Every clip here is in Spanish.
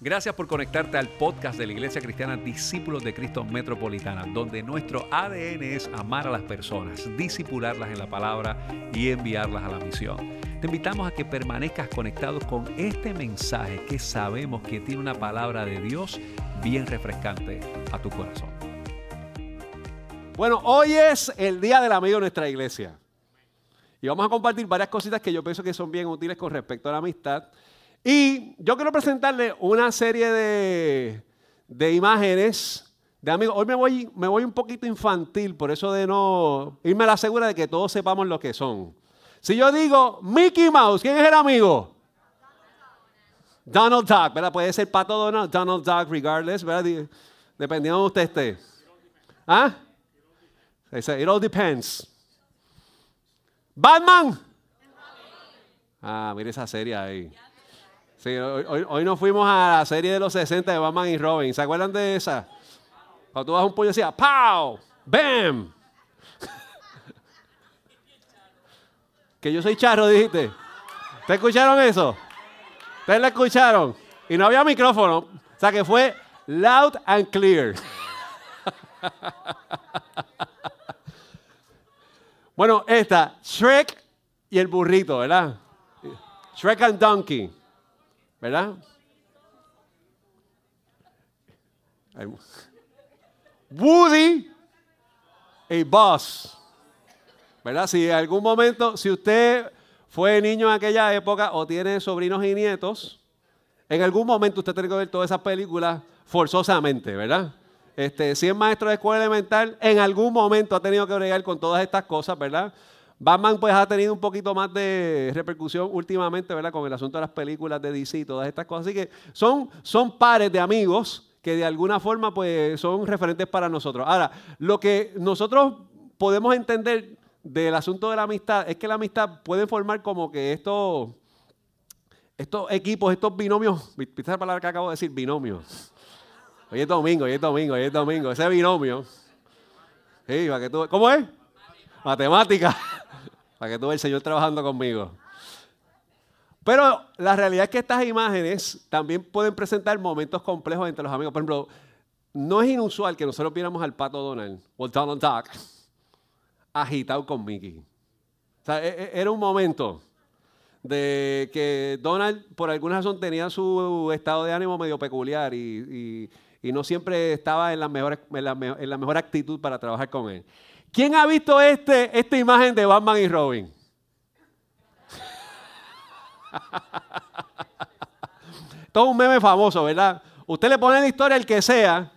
Gracias por conectarte al podcast de la Iglesia Cristiana Discípulos de Cristo Metropolitana, donde nuestro ADN es amar a las personas, disipularlas en la palabra y enviarlas a la misión. Te invitamos a que permanezcas conectado con este mensaje que sabemos que tiene una palabra de Dios bien refrescante a tu corazón. Bueno, hoy es el Día del Amigo de nuestra iglesia. Y vamos a compartir varias cositas que yo pienso que son bien útiles con respecto a la amistad. Y yo quiero presentarle una serie de, imágenes de amigos. Hoy me voy, me voy un poquito infantil, por eso de no irme a la segura de que todos sepamos lo que son. Si yo digo Mickey Mouse, ¿quién es el amigo? Donald Duck, ¿verdad? Puede ser Pato Donald, Donald Duck, regardless, ¿verdad? Dependiendo de usted esté. ¿Ah? It all depends. Batman. Ah, mire esa serie ahí. Sí, hoy, hoy, nos fuimos a la serie de los 60 de Batman y Robin. ¿Se acuerdan de esa? Cuando tú vas a un pollo decía, ¡Pow! ¡Bam! que yo soy charro, dijiste. ¿Te escucharon eso? ¿Ustedes la escucharon? Y no había micrófono. O sea que fue loud and clear. bueno, esta, Shrek y el burrito, ¿verdad? Shrek and Donkey. ¿Verdad? Woody y Buzz. ¿Verdad? Si en algún momento, si usted fue niño en aquella época o tiene sobrinos y nietos, en algún momento usted tiene que ver todas esas películas forzosamente, ¿verdad? Este, si es maestro de escuela elemental, en algún momento ha tenido que bregar con todas estas cosas, ¿verdad? Batman pues ha tenido un poquito más de repercusión últimamente, ¿verdad? Con el asunto de las películas de DC y todas estas cosas. Así que son, son pares de amigos que de alguna forma pues son referentes para nosotros. Ahora, lo que nosotros podemos entender del asunto de la amistad es que la amistad puede formar como que estos, estos equipos, estos binomios, ¿viste la palabra que acabo de decir? Binomios. Hoy es domingo, hoy es domingo, hoy es domingo. Ese binomio. ¿Cómo es? Matemática para que tú veas el Señor trabajando conmigo. Pero la realidad es que estas imágenes también pueden presentar momentos complejos entre los amigos. Por ejemplo, no es inusual que nosotros viéramos al pato Donald o Donald Duck agitado con Mickey. O sea, e, e, era un momento de que Donald por alguna razón tenía su estado de ánimo medio peculiar y, no siempre estaba en la, mejor, en la mejor actitud para trabajar con él. ¿Quién ha visto este, esta imagen de Batman y Robin? Todo un meme famoso, ¿verdad? Usted le pone la historia al que sea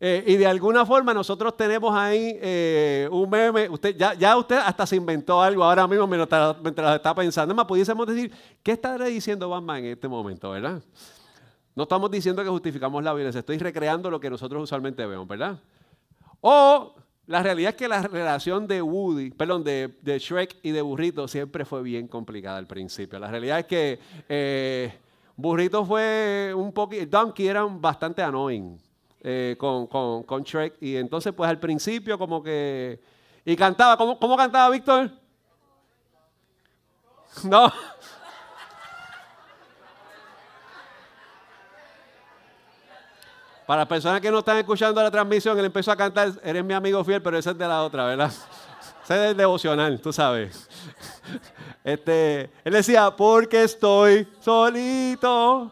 eh, y de alguna forma nosotros tenemos ahí eh, un meme. Usted, ya, ya, usted hasta se inventó algo ahora mismo mientras, mientras está pensando. Más pudiésemos decir, ¿qué estará diciendo Batman en este momento, verdad? No estamos diciendo que justificamos la violencia, estoy recreando lo que nosotros usualmente vemos, ¿verdad? O la realidad es que la relación de Woody, perdón, de, Shrek y de Burrito siempre fue bien complicada al principio. La realidad es que eh, Burrito fue un poquito, Donkey era bastante annoying eh, con, con, Shrek. Y entonces, pues al principio como que... Y cantaba, ¿cómo, cómo cantaba Víctor? No. Para las personas que no están escuchando la transmisión, él empezó a cantar, eres mi amigo fiel, pero ese es de la otra, ¿verdad? Ese es del devocional, tú sabes. Este, él decía, porque estoy solito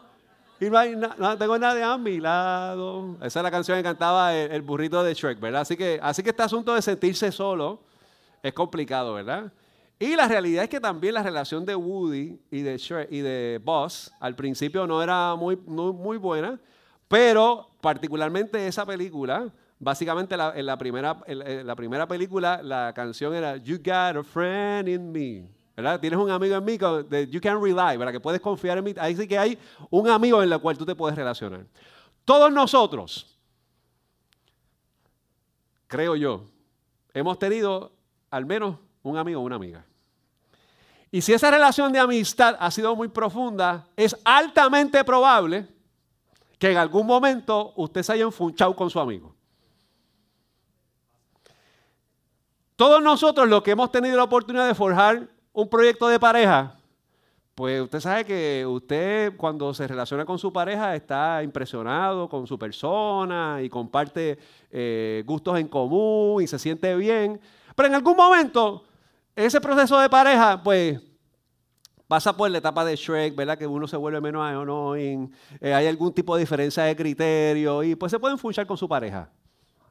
y no, hay no tengo nadie a mi lado. Esa es la canción que cantaba el, burrito de Shrek, ¿verdad? Así que, así que este asunto de sentirse solo es complicado, ¿verdad? Y la realidad es que también la relación de Woody y de Shrek y de Buzz al principio no era muy, muy buena. Pero particularmente esa película, básicamente en, la primera, la primera película la canción era You Got a Friend in Me. ¿verdad? Tienes un amigo en mí que you can rely, ¿verdad? Que puedes confiar en mí. Ahí sí que hay un amigo en el cual tú te puedes relacionar. Todos nosotros, creo yo, hemos tenido al menos un amigo o una amiga. Y si esa relación de amistad ha sido muy profunda, es altamente probable que en algún momento usted se haya enfunchado con su amigo. Todos nosotros los que hemos tenido la oportunidad de forjar un proyecto de pareja, pues usted sabe que usted cuando se relaciona con su pareja está impresionado con su persona y comparte eh, gustos en común y se siente bien. Pero en algún momento, ese proceso de pareja, pues pasa por la etapa de Shrek, ¿verdad? Que uno se vuelve menos annoying, eh, hay algún tipo de diferencia de criterio y pues se pueden funchar con su pareja.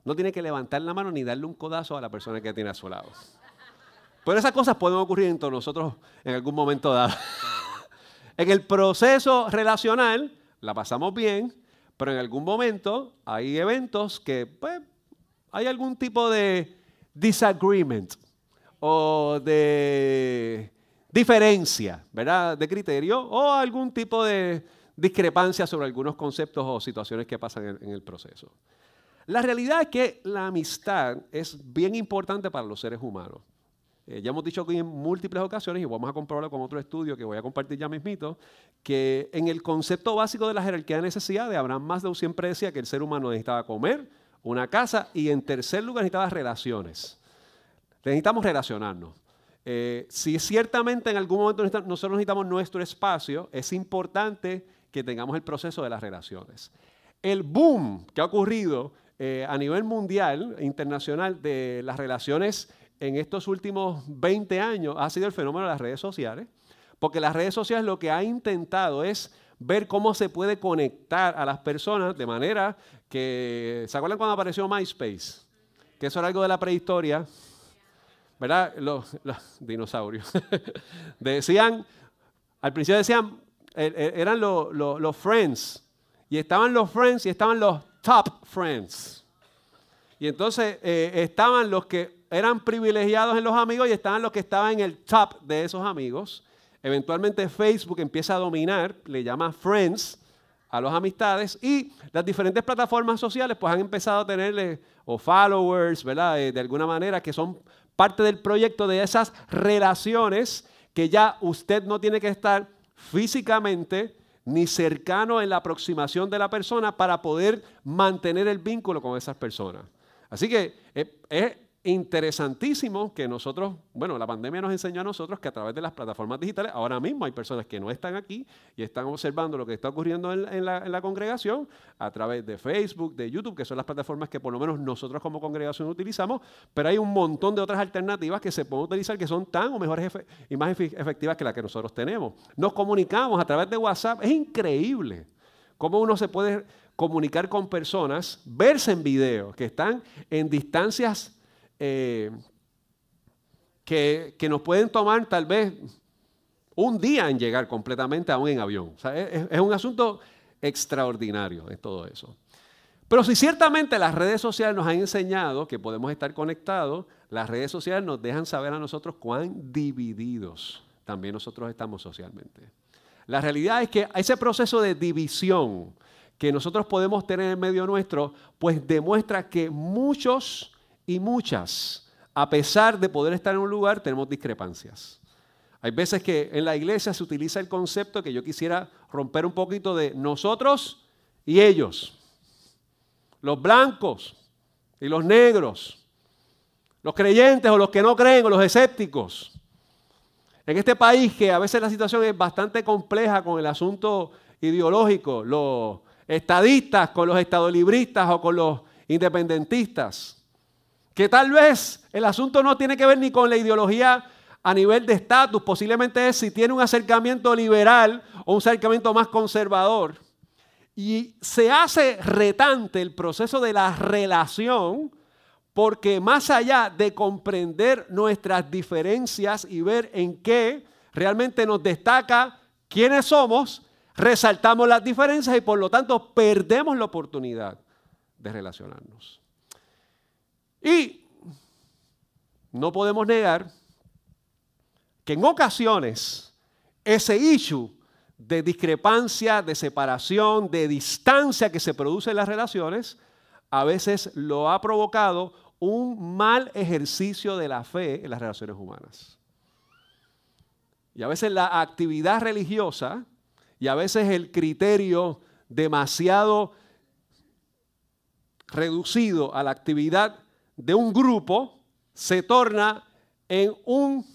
No tiene que levantar la mano ni darle un codazo a la persona que tiene a su lado. Pero esas cosas pueden ocurrir entre nosotros en algún momento dado. en el proceso relacional la pasamos bien, pero en algún momento hay eventos que pues, hay algún tipo de disagreement o de diferencia, ¿verdad? De criterio o algún tipo de discrepancia sobre algunos conceptos o situaciones que pasan en el proceso. La realidad es que la amistad es bien importante para los seres humanos. Eh, ya hemos dicho aquí en múltiples ocasiones, y vamos a comprobarlo con otro estudio que voy a compartir ya mismito, que en el concepto básico de la jerarquía de necesidades, Abraham Maslow siempre decía que el ser humano necesitaba comer, una casa y en tercer lugar necesitaba relaciones. Necesitamos relacionarnos. Eh, si ciertamente en algún momento nosotros necesitamos nuestro espacio, es importante que tengamos el proceso de las relaciones. El boom que ha ocurrido eh, a nivel mundial, internacional, de las relaciones en estos últimos 20 años ha sido el fenómeno de las redes sociales, porque las redes sociales lo que ha intentado es ver cómo se puede conectar a las personas de manera que, ¿se acuerdan cuando apareció MySpace? Que eso era algo de la prehistoria, ¿verdad? Los, dinosaurios. decían, al principio decían, er, er, eran los friends, y estaban los friends y estaban los top friends. Y entonces eh, estaban los que eran privilegiados en los amigos y estaban los que estaban en el top de esos amigos. Eventualmente Facebook empieza a dominar, le llama Friends a las amistades y las diferentes plataformas sociales pues han empezado a tenerle o followers, ¿verdad? Eh, de alguna manera que son parte del proyecto de esas relaciones que ya usted no tiene que estar físicamente ni cercano en la aproximación de la persona para poder mantener el vínculo con esas personas. Así que eh, es, interesantísimo que nosotros, bueno, la pandemia nos enseñó a nosotros que a través de las plataformas digitales, ahora mismo hay personas que no están aquí y están observando lo que está ocurriendo en, la, congregación a través de Facebook, de YouTube, que son las plataformas que por lo menos nosotros como congregación utilizamos, pero hay un montón de otras alternativas que se pueden utilizar que son tan o mejores y más efectivas que las que nosotros tenemos. Nos comunicamos a través de WhatsApp, es increíble cómo uno se puede comunicar con personas, verse en video, que están en distancias eh, que, nos pueden tomar tal vez un día en llegar completamente aún en avión. es, un asunto extraordinario en todo eso. Pero si ciertamente las redes sociales nos han enseñado que podemos estar conectados, las redes sociales nos dejan saber a nosotros cuán divididos también nosotros estamos socialmente. La realidad es que ese proceso de división que nosotros podemos tener en medio nuestro, pues demuestra que muchos y muchas, a pesar de poder estar en un lugar, tenemos discrepancias. Hay veces que en la iglesia se utiliza el concepto que yo quisiera romper un poquito de nosotros y ellos, los blancos y los negros, los creyentes o los que no creen o los escépticos. En este país que a veces la situación es bastante compleja con el asunto ideológico, los estadistas con los estadolibristas o con los independentistas que tal vez el asunto no tiene que ver ni con la ideología a nivel de estatus, posiblemente es si tiene un acercamiento liberal o un acercamiento más conservador. Y se hace retante el proceso de la relación porque más allá de comprender nuestras diferencias y ver en qué realmente nos destaca quiénes somos, resaltamos las diferencias y por lo tanto perdemos la oportunidad de relacionarnos. Y no podemos negar que en ocasiones ese issue de discrepancia, de separación, de distancia que se produce en las relaciones, a veces lo ha provocado un mal ejercicio de la fe en las relaciones humanas. Y a veces la actividad religiosa y a veces el criterio demasiado reducido a la actividad de un grupo se torna en un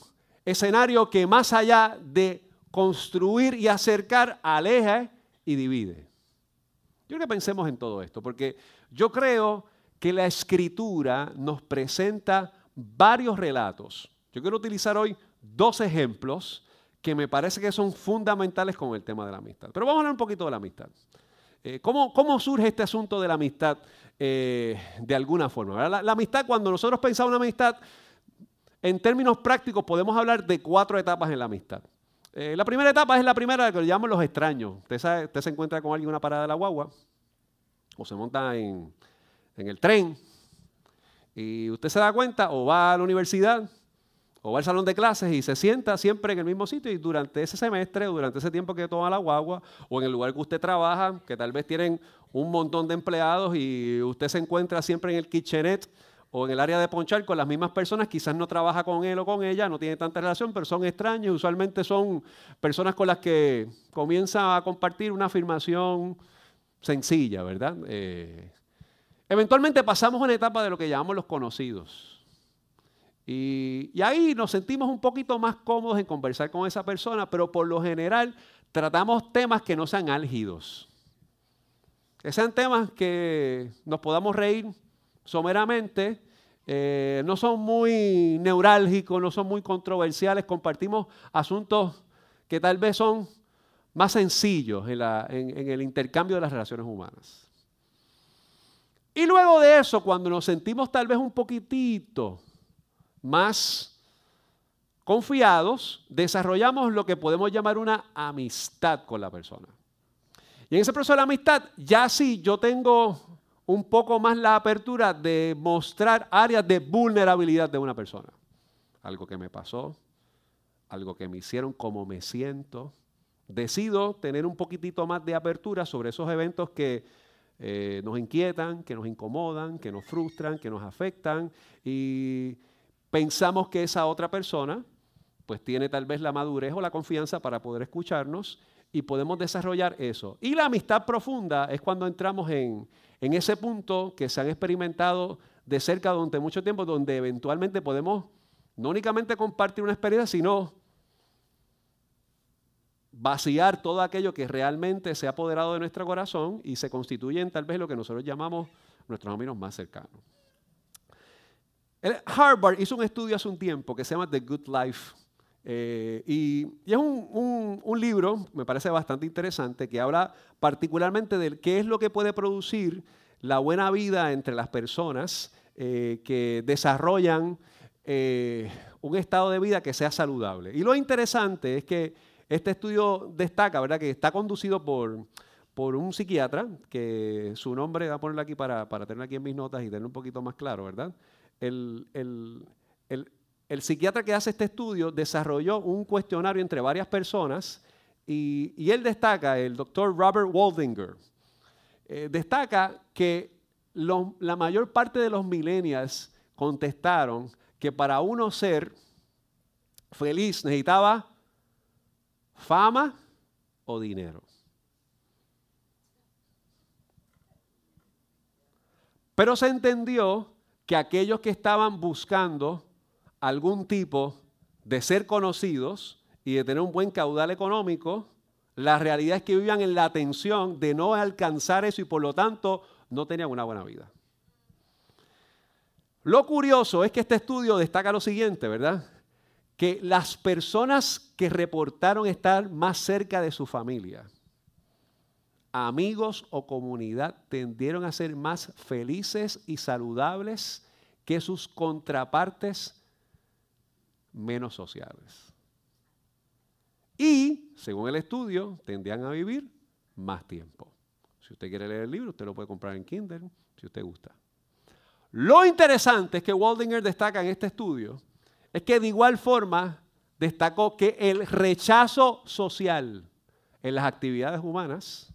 escenario que más allá de construir y acercar, aleja y divide. Yo creo que pensemos en todo esto, porque yo creo que la escritura nos presenta varios relatos. Yo quiero utilizar hoy dos ejemplos que me parece que son fundamentales con el tema de la amistad. Pero vamos a hablar un poquito de la amistad. Eh, ¿cómo, surge este asunto de la amistad eh, de alguna forma? La, amistad, cuando nosotros pensamos en amistad, en términos prácticos podemos hablar de cuatro etapas en la amistad. Eh, la primera etapa es la primera que llamamos los extraños. Usted, se encuentra con alguien en una parada de la guagua o se monta en el tren y usted se da cuenta o va a la universidad o va al salón de clases y se sienta siempre en el mismo sitio y durante ese semestre o durante ese tiempo que toma la guagua o en el lugar que usted trabaja, que tal vez tienen un montón de empleados y usted se encuentra siempre en el kitchenet o en el área de ponchar con las mismas personas, quizás no trabaja con él o con ella, no tiene tanta relación, pero son extraños, usualmente son personas con las que comienza a compartir una afirmación sencilla, ¿verdad? Eh, eventualmente pasamos a una etapa de lo que llamamos los conocidos. Y, ahí nos sentimos un poquito más cómodos en conversar con esa persona, pero por lo general tratamos temas que no sean álgidos. Que sean temas que nos podamos reír someramente, eh, no son muy neurálgicos, no son muy controversiales, compartimos asuntos que tal vez son más sencillos en el intercambio de las relaciones humanas. Y luego de eso, cuando nos sentimos tal vez un poquitito más confiados, desarrollamos lo que podemos llamar una amistad con la persona. Y en ese proceso de la amistad, ya sí, yo tengo un poco más la apertura de mostrar áreas de vulnerabilidad de una persona. Algo que me pasó, algo que me hicieron, como me siento. Decido tener un poquitito más de apertura sobre esos eventos que eh, nos inquietan, que nos incomodan, que nos frustran, que nos afectan. Y pensamos que esa otra persona pues tiene tal vez la madurez o la confianza para poder escucharnos y podemos desarrollar eso. Y la amistad profunda es cuando entramos en, en ese punto que se han experimentado de cerca durante mucho tiempo, donde eventualmente podemos no únicamente compartir una experiencia, sino vaciar todo aquello que realmente se ha apoderado de nuestro corazón y se constituye tal vez lo que nosotros llamamos nuestros amigos más cercanos. Harvard hizo un estudio hace un tiempo que se llama The Good Life. Eh, y, es un, libro, me parece bastante interesante, que habla particularmente de qué es lo que puede producir la buena vida entre las personas eh, que desarrollan eh, un estado de vida que sea saludable. Y lo interesante es que este estudio destaca, ¿verdad?, que está conducido por, por un psiquiatra, que su nombre, voy a ponerlo aquí para, para tenerlo aquí en mis notas y tenerlo un poquito más claro, ¿verdad? El, psiquiatra que hace este estudio desarrolló un cuestionario entre varias personas y, él destaca, el doctor Robert Waldinger, eh, destaca que la mayor parte de los millennials contestaron que para uno ser feliz necesitaba fama o dinero. Pero se entendió que aquellos que estaban buscando algún tipo de ser conocidos y de tener un buen caudal económico, la realidad es que vivían en la tensión de no alcanzar eso y por lo tanto no tenían una buena vida. Lo curioso es que este estudio destaca lo siguiente, ¿verdad? Que las personas que reportaron estar más cerca de su familia, amigos o comunidad tendieron a ser más felices y saludables que sus contrapartes menos sociales. Y, según el estudio, tendían a vivir más tiempo. Si usted quiere leer el libro, usted lo puede comprar en Kindle, si usted gusta. Lo interesante es que Waldinger destaca en este estudio, es que de igual forma destacó que el rechazo social en las actividades humanas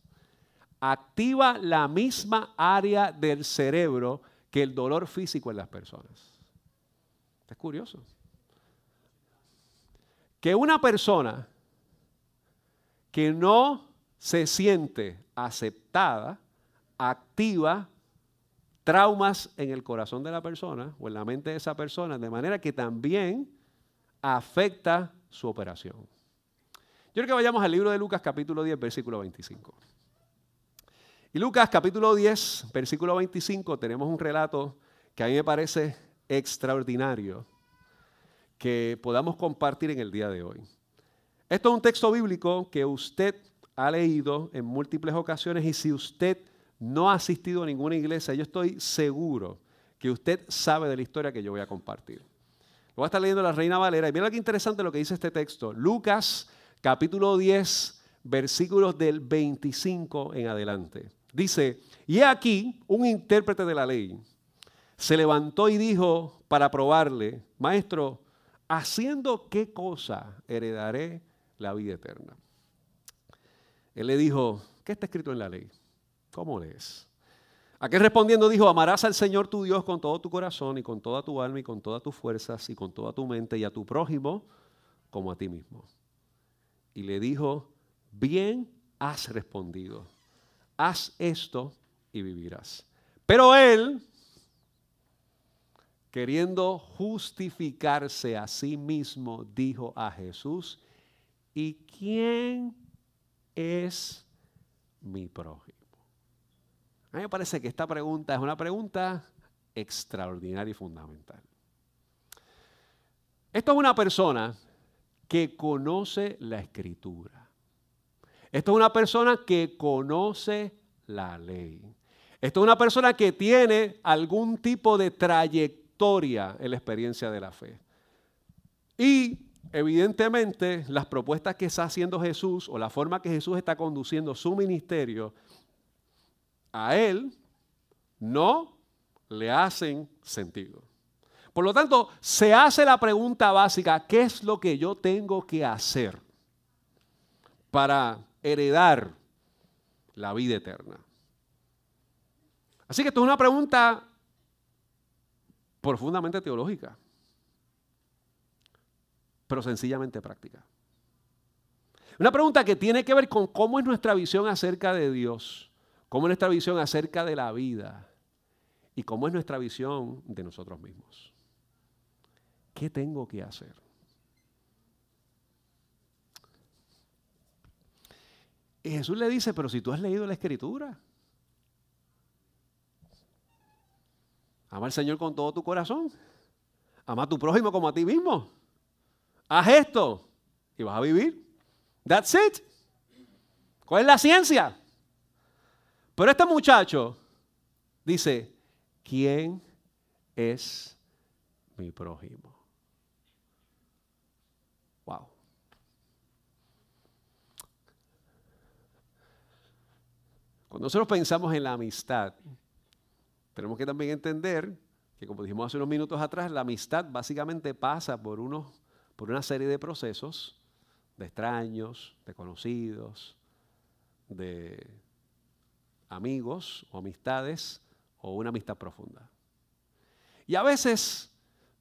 activa la misma área del cerebro que el dolor físico en las personas. Es curioso. Que una persona que no se siente aceptada activa traumas en el corazón de la persona o en la mente de esa persona, de manera que también afecta su operación. quiero que vayamos al libro de Lucas capítulo 10, versículo 25. Y Lucas capítulo 10, versículo 25, tenemos un relato que a mí me parece extraordinario que podamos compartir en el día de hoy. Esto es un texto bíblico que usted ha leído en múltiples ocasiones y si usted no ha asistido a ninguna iglesia, yo estoy seguro que usted sabe de la historia que yo voy a compartir. Voy a estar leyendo la Reina Valera y mira qué interesante lo que dice este texto. Lucas capítulo 10, versículos del 25 en adelante. Dice, y aquí un intérprete de la ley se levantó y dijo para probarle, maestro, haciendo qué cosa heredaré la vida eterna. Él le dijo, ¿qué está escrito en la ley? ¿Cómo lees? Aquel respondiendo dijo, amarás al Señor tu Dios con todo tu corazón y con toda tu alma y con todas tus fuerzas y con toda tu mente y a tu prójimo como a ti mismo. Y le dijo, bien has respondido, haz esto y vivirás. Pero él, queriendo justificarse a sí mismo, dijo a Jesús, ¿y quién es mi prójimo? A mí me parece que esta pregunta es una pregunta extraordinaria y fundamental. Esto es una persona que conoce la escritura. Esto es una persona que conoce la ley. Esto es una persona que tiene algún tipo de trayectoria en la experiencia de la fe. Y evidentemente las propuestas que está haciendo Jesús o la forma que Jesús está conduciendo su ministerio, a él no le hacen sentido. Por lo tanto, se hace la pregunta básica, ¿qué es lo que yo tengo que hacer para heredar la vida eterna? Así que esto es una pregunta profundamente teológica pero sencillamente práctica. Una pregunta que tiene que ver con cómo es nuestra visión acerca de Dios, cómo es nuestra visión acerca de la vida y cómo es nuestra visión de nosotros mismos. ¿Qué tengo que hacer? Y Jesús le dice, pero si tú has leído la escritura, ama al Señor con todo tu corazón, ama a tu prójimo como a ti mismo. Haz esto y vas a vivir. That's it. ¿Cuál es la ciencia? Pero este muchacho dice, ¿quién es mi prójimo? Wow. Cuando nosotros pensamos en la amistad, tenemos que también entender que, como dijimos hace unos minutos atrás, la amistad básicamente pasa por unos por una serie de procesos de extraños, de conocidos, de amigos o amistades o una amistad profunda. Y a veces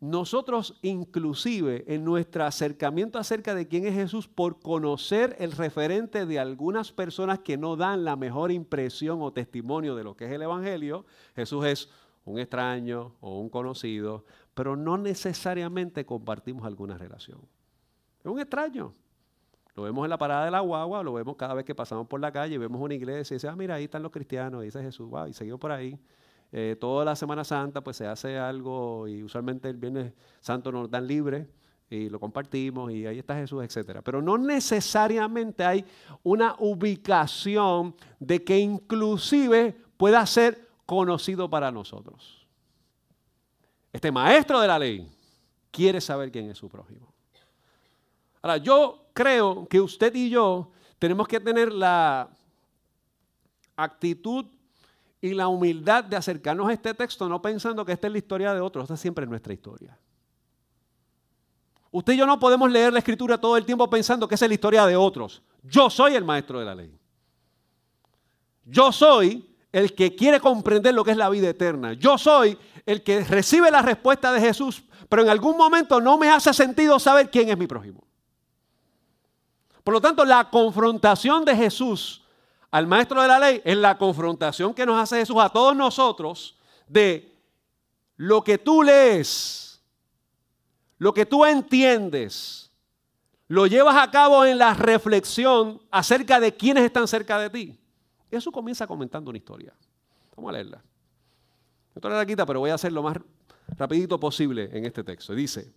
nosotros inclusive en nuestro acercamiento acerca de quién es Jesús, por conocer el referente de algunas personas que no dan la mejor impresión o testimonio de lo que es el Evangelio, Jesús es un extraño o un conocido, pero no necesariamente compartimos alguna relación. Es un extraño. Lo vemos en la parada de la guagua, lo vemos cada vez que pasamos por la calle, vemos una iglesia y dice, ah, mira, ahí están los cristianos, dice Jesús, wow, y seguimos por ahí. Eh, toda la Semana Santa pues se hace algo y usualmente el Viernes Santo nos dan libre y lo compartimos y ahí está Jesús, etc. Pero no necesariamente hay una ubicación de que inclusive pueda ser conocido para nosotros. Este maestro de la ley quiere saber quién es su prójimo. Ahora, yo creo que usted y yo tenemos que tener la actitud y la humildad de acercarnos a este texto no pensando que esta es la historia de otros, esta siempre es nuestra historia. Usted y yo no podemos leer la escritura todo el tiempo pensando que esa es la historia de otros. Yo soy el maestro de la ley. Yo soy el que quiere comprender lo que es la vida eterna. Yo soy el que recibe la respuesta de Jesús, pero en algún momento no me hace sentido saber quién es mi prójimo. Por lo tanto, la confrontación de Jesús al maestro de la ley es la confrontación que nos hace Jesús a todos nosotros de lo que tú lees, lo que tú entiendes, lo llevas a cabo en la reflexión acerca de quiénes están cerca de ti. Eso comienza comentando una historia. Vamos a leerla. Esto la quita, pero voy a hacer lo más rapidito posible en este texto. Dice,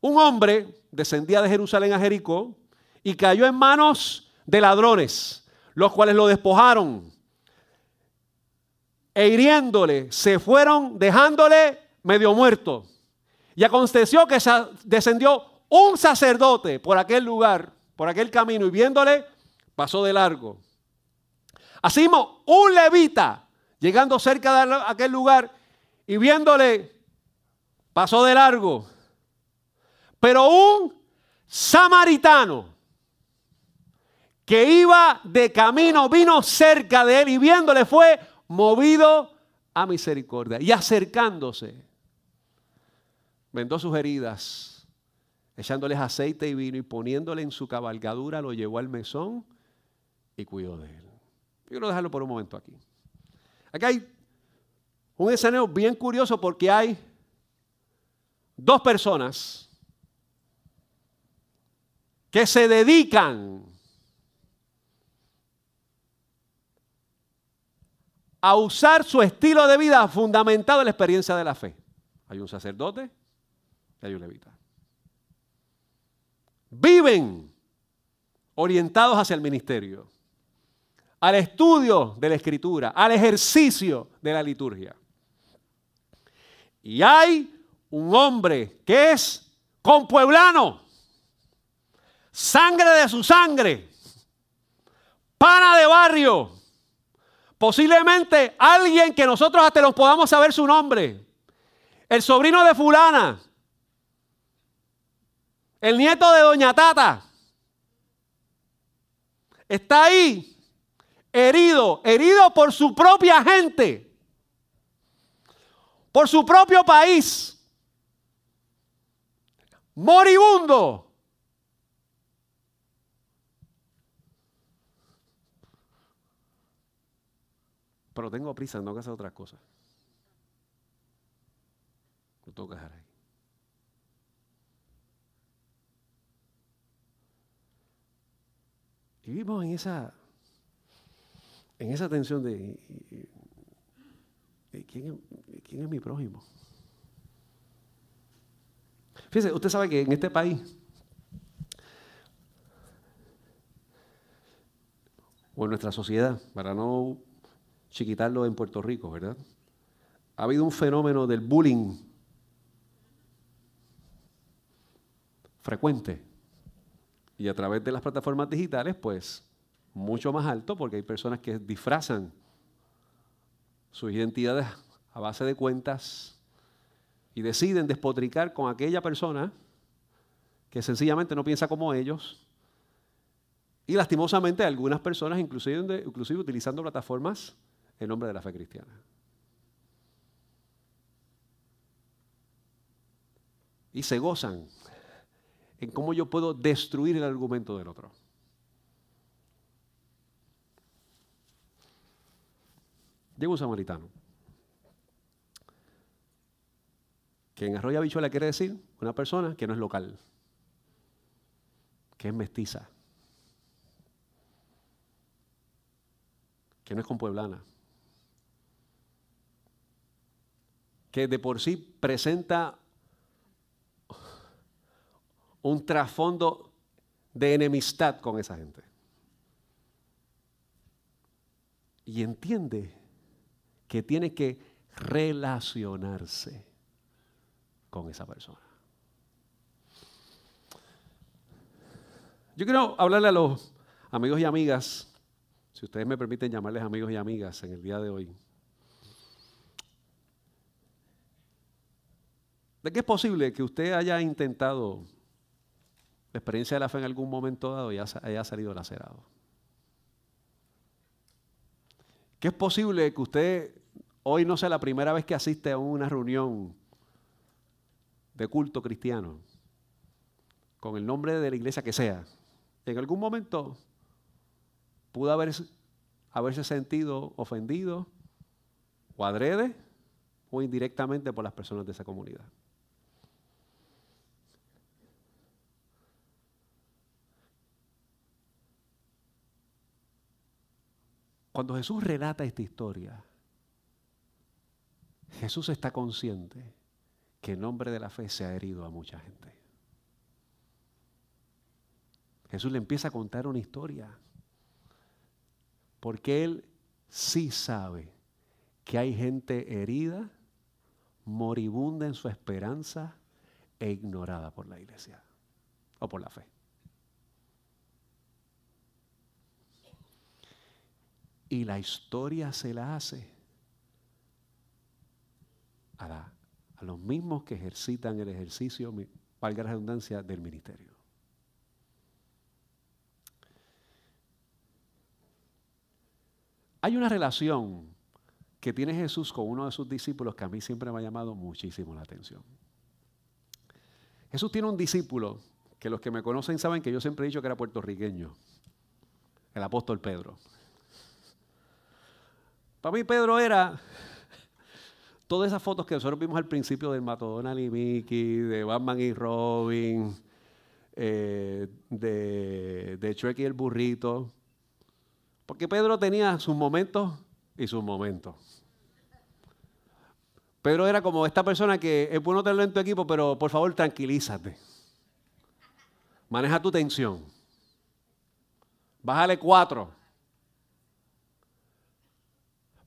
un hombre descendía de Jerusalén a Jericó y cayó en manos de ladrones, los cuales lo despojaron e hiriéndole se fueron dejándole medio muerto. Y aconteció que descendió un sacerdote por aquel lugar, por aquel camino, y viéndole, pasó de largo. Así un levita, llegando cerca de aquel lugar y viéndole, pasó de largo. Pero un samaritano que iba de camino, vino cerca de él y viéndole fue movido a misericordia y acercándose, vendó sus heridas, echándoles aceite y vino y poniéndole en su cabalgadura, lo llevó al mesón y cuidó de él. Yo quiero dejarlo por un momento aquí. Aquí hay un escenario bien curioso porque hay dos personas que se dedican a usar su estilo de vida fundamentado en la experiencia de la fe. Hay un sacerdote y hay un levita. Viven orientados hacia el ministerio, al estudio de la escritura, al ejercicio de la liturgia. Y hay un hombre que es compueblano, sangre de su sangre, pana de barrio, Posiblemente alguien que nosotros hasta nos podamos saber su nombre. El sobrino de fulana. El nieto de doña Tata. Está ahí herido, herido por su propia gente. Por su propio país. Moribundo. Pero tengo prisa, no que hacer otras cosas. Lo tengo que dejar ahí. Y vivimos en esa, en esa tensión de, ¿quién, es mi prójimo. Fíjese, usted sabe que en este país, o en nuestra sociedad, para no chiquitarlo en Puerto Rico, ¿verdad? Ha habido un fenómeno del bullying frecuente. Y a través de las plataformas digitales, pues, mucho más alto, porque hay personas que disfrazan sus identidades a base de cuentas y deciden despotricar con aquella persona que sencillamente no piensa como ellos. Y lastimosamente algunas personas, inclusive, inclusive utilizando plataformas en nombre de la fe cristiana. Y se gozan en cómo yo puedo destruir el argumento del otro. Llega un samaritano. Que en Arroyo Bichuela quiere decir una persona que no es local, que es mestiza, que no es compueblana, que de por sí presenta un trasfondo de enemistad con esa gente. Y entiende que tiene que relacionarse con esa persona. Yo quiero hablarle a los amigos y amigas, si ustedes me permiten llamarles amigos y amigas en el día de hoy. ¿De qué es posible que usted haya intentado la experiencia de la fe en algún momento dado y haya salido lacerado? ¿Qué es posible que usted hoy no sea la primera vez que asiste a una reunión de culto cristiano con el nombre de la iglesia que sea? En algún momento pudo haberse, haberse sentido ofendido o adrede o indirectamente por las personas de esa comunidad. Cuando Jesús relata esta historia, Jesús está consciente que en nombre de la fe se ha herido a mucha gente. Jesús le empieza a contar una historia, porque Él sí sabe que hay gente herida, moribunda en su esperanza e ignorada por la iglesia o por la fe. Y la historia se la hace a, los mismos que ejercitan el ejercicio, valga la redundancia, del ministerio. Hay una relación que tiene Jesús con uno de sus discípulos que a mí siempre me ha llamado muchísimo la atención. Jesús tiene un discípulo que los que me conocen saben que yo siempre he dicho que era puertorriqueño, el apóstol Pedro. Para mí Pedro era todas esas fotos que nosotros vimos al principio del McDonald's y Mickey, de Batman y Robin, eh, de, de y el burrito. Porque Pedro tenía sus momentos y sus momentos. Pedro era como esta persona que es bueno tenerlo en tu equipo, pero por favor tranquilízate. Maneja tu tensión. Bájale cuatro.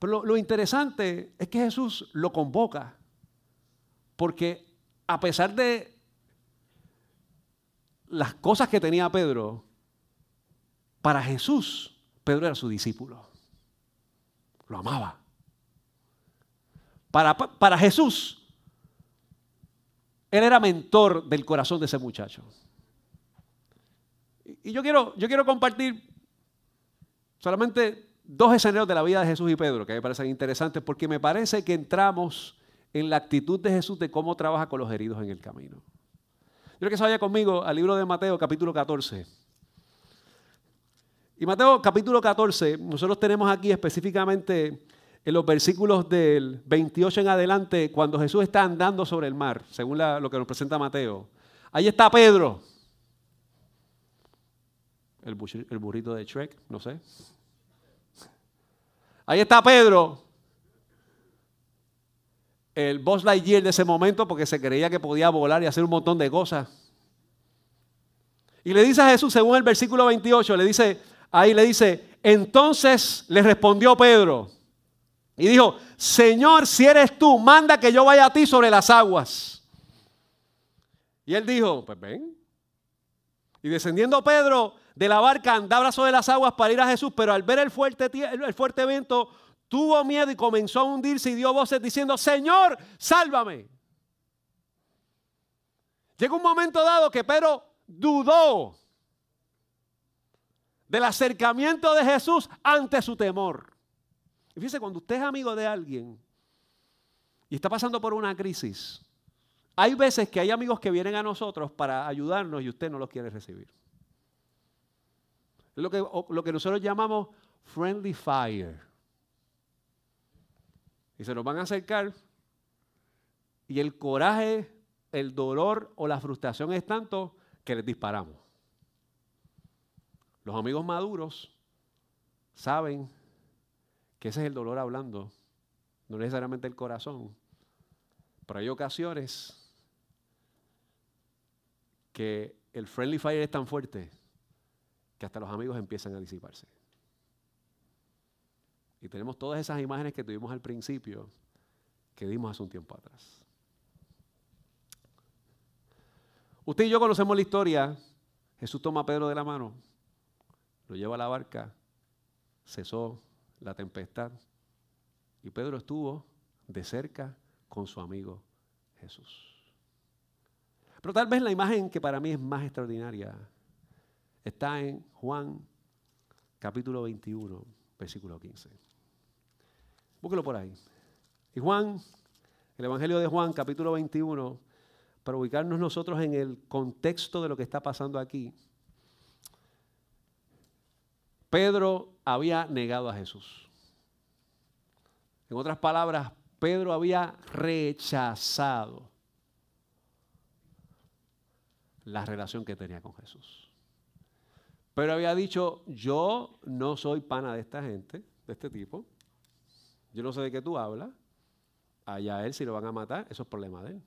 Pero lo, interesante es que Jesús lo convoca, porque a pesar de las cosas que tenía Pedro, para Jesús, Pedro era su discípulo. Lo amaba. Para, para, Jesús, él era mentor del corazón de ese muchacho. Y yo quiero, yo quiero compartir solamente dos escenarios de la vida de Jesús y Pedro que me parecen interesantes porque me parece que entramos en la actitud de Jesús de cómo trabaja con los heridos en el camino. Yo quiero que se vaya conmigo al libro de Mateo capítulo 14. Y Mateo capítulo 14, nosotros tenemos aquí específicamente en los versículos del 28 en adelante, cuando Jesús está andando sobre el mar, según lo que nos presenta Mateo. Ahí está Pedro, el, el burrito de Shrek, no sé. Ahí está Pedro, el boss Lightyear de ese momento, porque se creía que podía volar y hacer un montón de cosas. Y le dice a Jesús, según el versículo 28, le dice, ahí le dice, entonces le respondió Pedro y dijo, Señor, si eres tú, manda que yo vaya a ti sobre las aguas. Y él dijo, pues ven. Y descendiendo Pedro, de la barca andaba sobre las aguas para ir a Jesús, pero al ver el fuerte, el fuerte viento, tuvo miedo y comenzó a hundirse y dio voces diciendo, Señor, sálvame. Llegó un momento dado que Pedro dudó del acercamiento de Jesús ante su temor. Y fíjese, cuando usted es amigo de alguien y está pasando por una crisis, hay veces que hay amigos que vienen a nosotros para ayudarnos y usted no los quiere recibir. Lo que, lo que nosotros llamamos friendly fire. Y se nos van a acercar y el coraje, el dolor o la frustración es tanto que les disparamos. Los amigos maduros saben que ese es el dolor hablando, no necesariamente el corazón. Pero hay ocasiones que el friendly fire es tan fuerte que hasta los amigos empiezan a disiparse. Y tenemos todas esas imágenes que tuvimos al principio, que dimos hace un tiempo atrás. Usted y yo conocemos la historia. Jesús toma a Pedro de la mano, lo lleva a la barca, cesó la tempestad y Pedro estuvo de cerca con su amigo Jesús. Pero tal vez la imagen que para mí es más extraordinaria Está en Juan capítulo 21, versículo 15. Búsquelo por ahí. Y Juan, el Evangelio de Juan, capítulo 21, para ubicarnos nosotros en el contexto de lo que está pasando aquí. Pedro había negado a Jesús. En otras palabras, Pedro había rechazado la relación que tenía con Jesús. Pero había dicho, yo no soy pana de esta gente, de este tipo. Yo no sé de qué tú hablas. Allá él, si lo van a matar, eso es problema de él.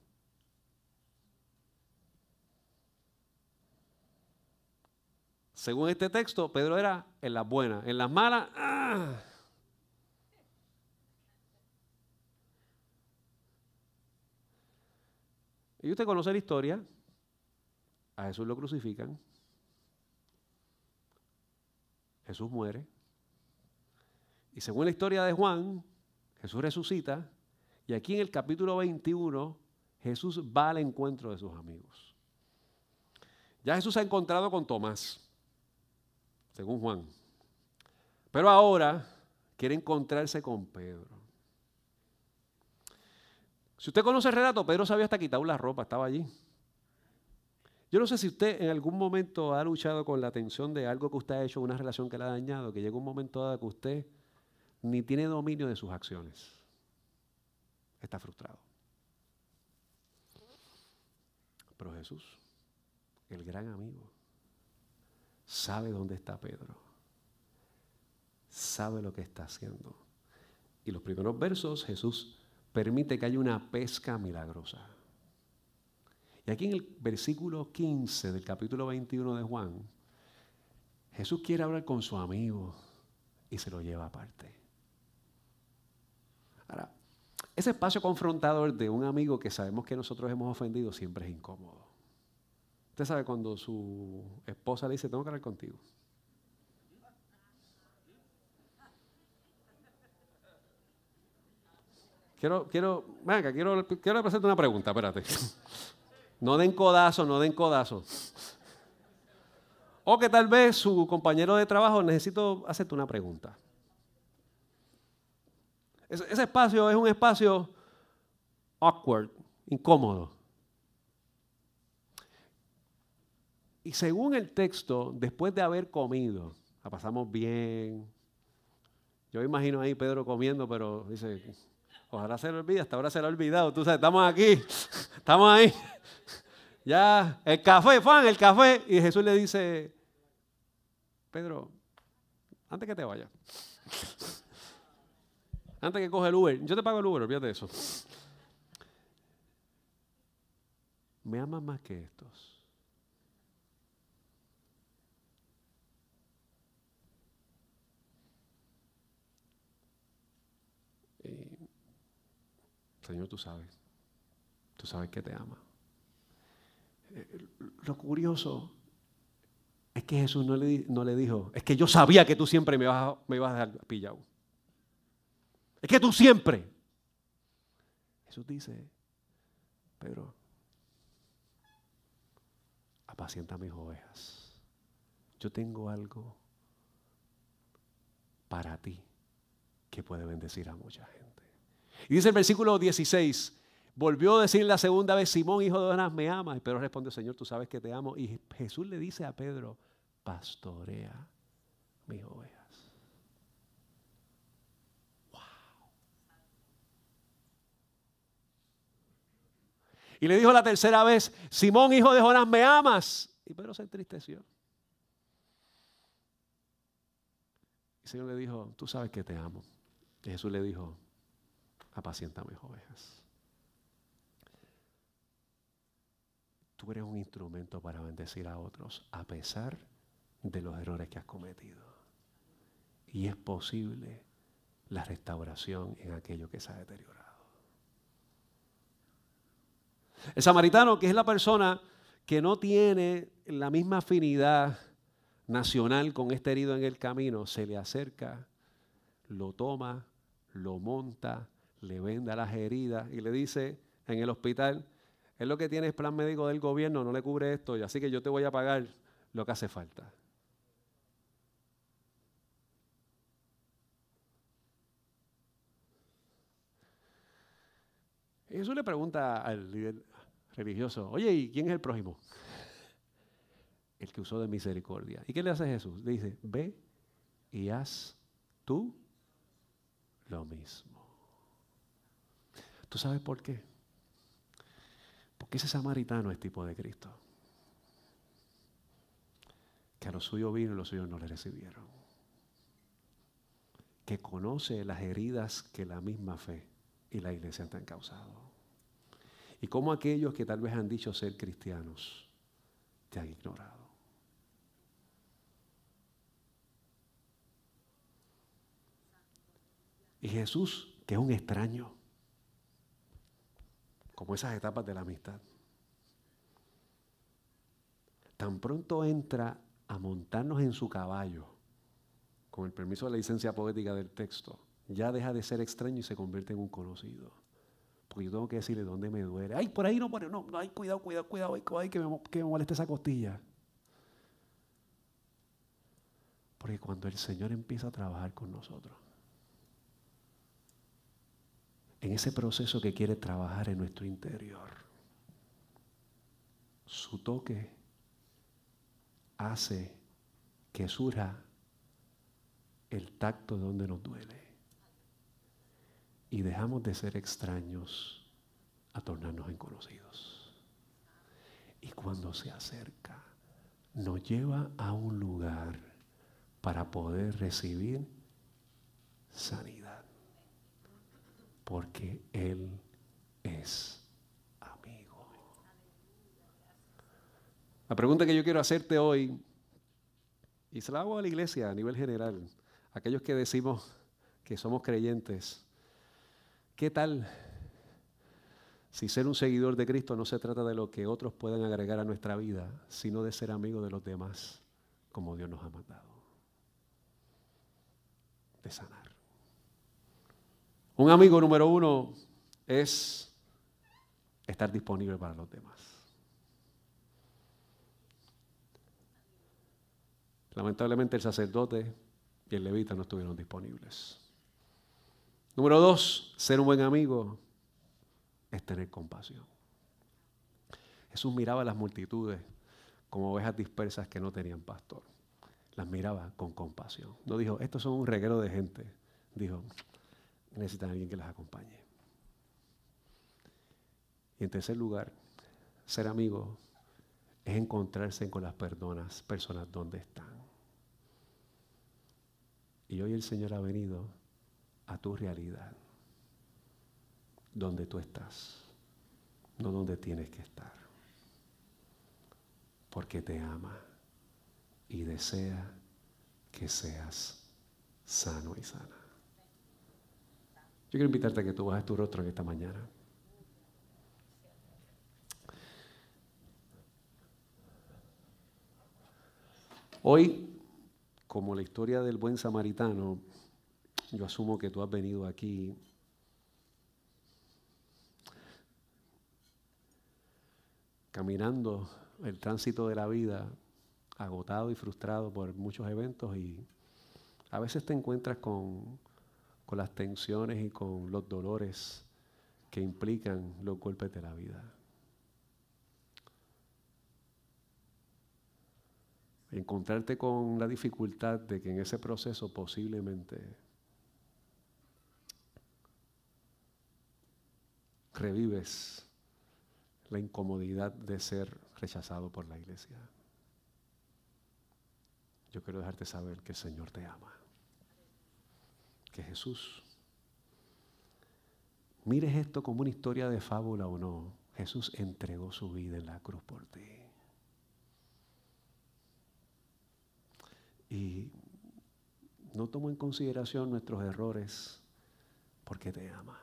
Según este texto, Pedro era en las buenas, en las malas. ¡ah! Y usted conoce la historia. A Jesús lo crucifican. Jesús muere. Y según la historia de Juan, Jesús resucita. Y aquí en el capítulo 21, Jesús va al encuentro de sus amigos. Ya Jesús se ha encontrado con Tomás, según Juan. Pero ahora quiere encontrarse con Pedro. Si usted conoce el relato, Pedro se había hasta quitado la ropa, estaba allí. Yo no sé si usted en algún momento ha luchado con la tensión de algo que usted ha hecho, una relación que le ha dañado, que llega un momento dado que usted ni tiene dominio de sus acciones. Está frustrado. Pero Jesús, el gran amigo, sabe dónde está Pedro. Sabe lo que está haciendo. Y los primeros versos Jesús permite que haya una pesca milagrosa. Y aquí en el versículo 15 del capítulo 21 de Juan, Jesús quiere hablar con su amigo y se lo lleva aparte. Ahora, ese espacio confrontador de un amigo que sabemos que nosotros hemos ofendido siempre es incómodo. Usted sabe cuando su esposa le dice, tengo que hablar contigo. Quiero, quiero, venga, quiero, quiero presentarte una pregunta, espérate. No den codazo, no den codazo. O que tal vez su compañero de trabajo necesito hacerte una pregunta. ese espacio es un espacio awkward, incómodo. Y según el texto, después de haber comido, la pasamos bien. Yo imagino ahí Pedro comiendo, pero dice, Ojalá se lo olvide, hasta ahora se lo ha olvidado. Tú sabes, estamos aquí, estamos ahí. Ya, el café, Juan, el café. Y Jesús le dice, Pedro, antes que te vayas, antes que coge el Uber, yo te pago el Uber, olvídate de eso. Me amas más que estos. Señor, tú sabes. Tú sabes que te ama. Eh, lo curioso es que Jesús no le, dijo, es que yo sabía que tú siempre me ibas a dejar pillado. Es que tú siempre. Jesús dice, Pedro, apacienta mis ovejas. Yo tengo algo para ti que puede bendecir a mucha gente. Y dice el versículo 16, volvió a decir la segunda vez, Simón, hijo de Jonás, ¿me amas? Y Pedro respondió, Señor, tú sabes que te amo. Y Jesús le dice a Pedro, pastorea mis ovejas. Wow. Y le dijo la tercera vez, Simón, hijo de Jonás, ¿me amas? Y Pedro se entristeció. Y el Señor le dijo, tú sabes que te amo. Y Jesús le dijo, apacienta mis ovejas. Tú eres un instrumento para bendecir a otros a pesar de los errores que has cometido. Y es posible la restauración en aquello que se ha deteriorado. El samaritano, que es la persona que no tiene la misma afinidad nacional con este herido en el camino, se le acerca, lo toma, lo monta, le venda las heridas y le dice en el hospital, es lo que tiene es plan médico del gobierno, no le cubre esto, así que yo te voy a pagar lo que hace falta. Jesús le pregunta al líder religioso, oye, ¿y quién es el prójimo? El que usó de misericordia. ¿Y qué le hace Jesús? Le dice, ve y haz tú lo mismo. ¿Tú sabes por qué? Porque ese samaritano es tipo de Cristo. Que a los suyos vino y los suyos no le recibieron. que conoce las heridas que la misma fe y la iglesia te han causado. Y cómo aquellos que tal vez han dicho ser cristianos te han ignorado. Y Jesús, que es un extraño, como esas etapas de la amistad, tan pronto entra a montarnos en su caballo, con el permiso de la licencia poética del texto, ya deja de ser extraño y se convierte en un conocido. Porque yo tengo que decirle dónde me duele. Ay, por ahí no, por no, ay, cuidado, cuidado, cuidado, ay, que, me, que me moleste esa costilla. Porque cuando el Señor empieza a trabajar con nosotros, en ese proceso que quiere trabajar en nuestro interior, su toque hace que surja el tacto de donde nos duele. Y dejamos de ser extraños a tornarnos en conocidos. Y cuando se acerca, nos lleva a un lugar para poder recibir sanidad. Porque Él es amigo. La pregunta que yo quiero hacerte hoy, y se la hago a la iglesia a nivel general, aquellos que decimos que somos creyentes, ¿qué tal si ser un seguidor de Cristo no se trata de lo que otros puedan agregar a nuestra vida, sino de ser amigos de los demás, como Dios nos ha mandado? De sanar. Un amigo número uno es estar disponible para los demás. Lamentablemente el sacerdote y el levita no estuvieron disponibles. Número dos, ser un buen amigo es tener compasión. Jesús miraba a las multitudes como ovejas dispersas que no tenían pastor. Las miraba con compasión. No dijo, estos son un reguero de gente. Dijo, necesitan a alguien que las acompañe. Y en tercer lugar, ser amigo es encontrarse con las personas, personas donde están. Y hoy el Señor ha venido a tu realidad, donde tú estás, no donde tienes que estar, porque te ama y desea que seas sano y sana. Quiero invitarte a que tú bajes tu rostro en esta mañana. Hoy como la historia del buen samaritano, yo asumo que tú has venido aquí caminando el tránsito de la vida, agotado y frustrado por muchos eventos y a veces te encuentras con, con las tensiones y con los dolores que implican los golpes de la vida. encontrarte con la dificultad de que en ese proceso posiblemente revives la incomodidad de ser rechazado por la iglesia. Yo quiero dejarte saber que el Señor te ama, que Jesús, mires esto como una historia de fábula o no, Jesús entregó su vida en la cruz por ti. y no tomo en consideración nuestros errores porque te ama.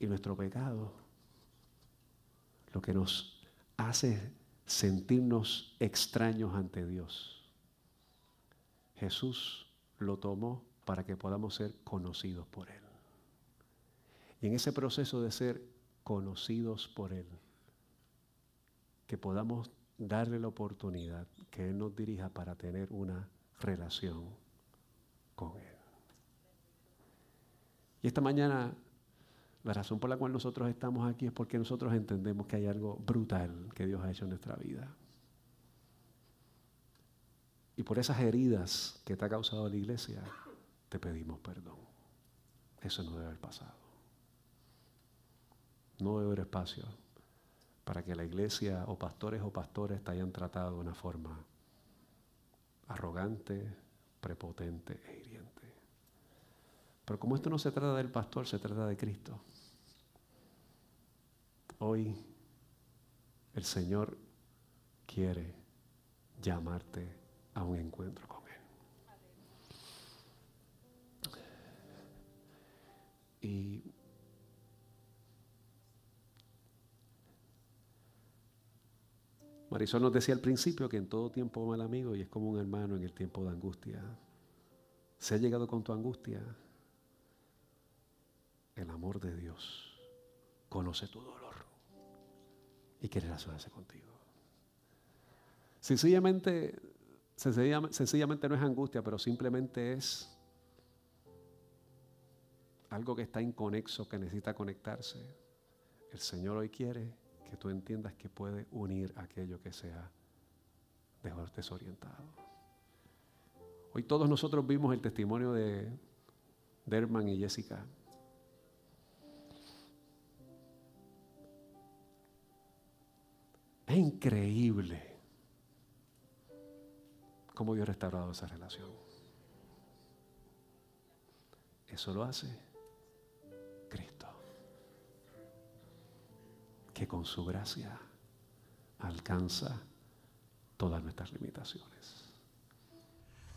Y nuestro pecado, lo que nos hace sentirnos extraños ante Dios. Jesús lo tomó para que podamos ser conocidos por Él. Y en ese proceso de ser conocidos por Él, que podamos darle la oportunidad que Él nos dirija para tener una relación con Él. Y esta mañana, la razón por la cual nosotros estamos aquí es porque nosotros entendemos que hay algo brutal que Dios ha hecho en nuestra vida. Y por esas heridas que te ha causado la iglesia, te pedimos perdón. Eso no debe haber pasado. No debe haber espacio para que la iglesia o pastores o pastores te hayan tratado de una forma arrogante, prepotente e hiriente. Pero como esto no se trata del pastor, se trata de Cristo. Hoy el Señor quiere llamarte a un encuentro con Él. Y Marisol nos decía al principio que en todo tiempo ama al amigo y es como un hermano en el tiempo de angustia. Se ha llegado con tu angustia. El amor de Dios conoce tu dolor y quiere relacionarse contigo. Sencillamente, no es angustia, pero simplemente es algo que está inconexo, que necesita conectarse. El Señor hoy quiere que tú entiendas que puede unir aquello que sea desorientado. Hoy todos nosotros vimos el testimonio de Derman y Jessica. Es increíble cómo Dios ha restaurado esa relación. Eso lo hace Cristo, que con su gracia alcanza todas nuestras limitaciones.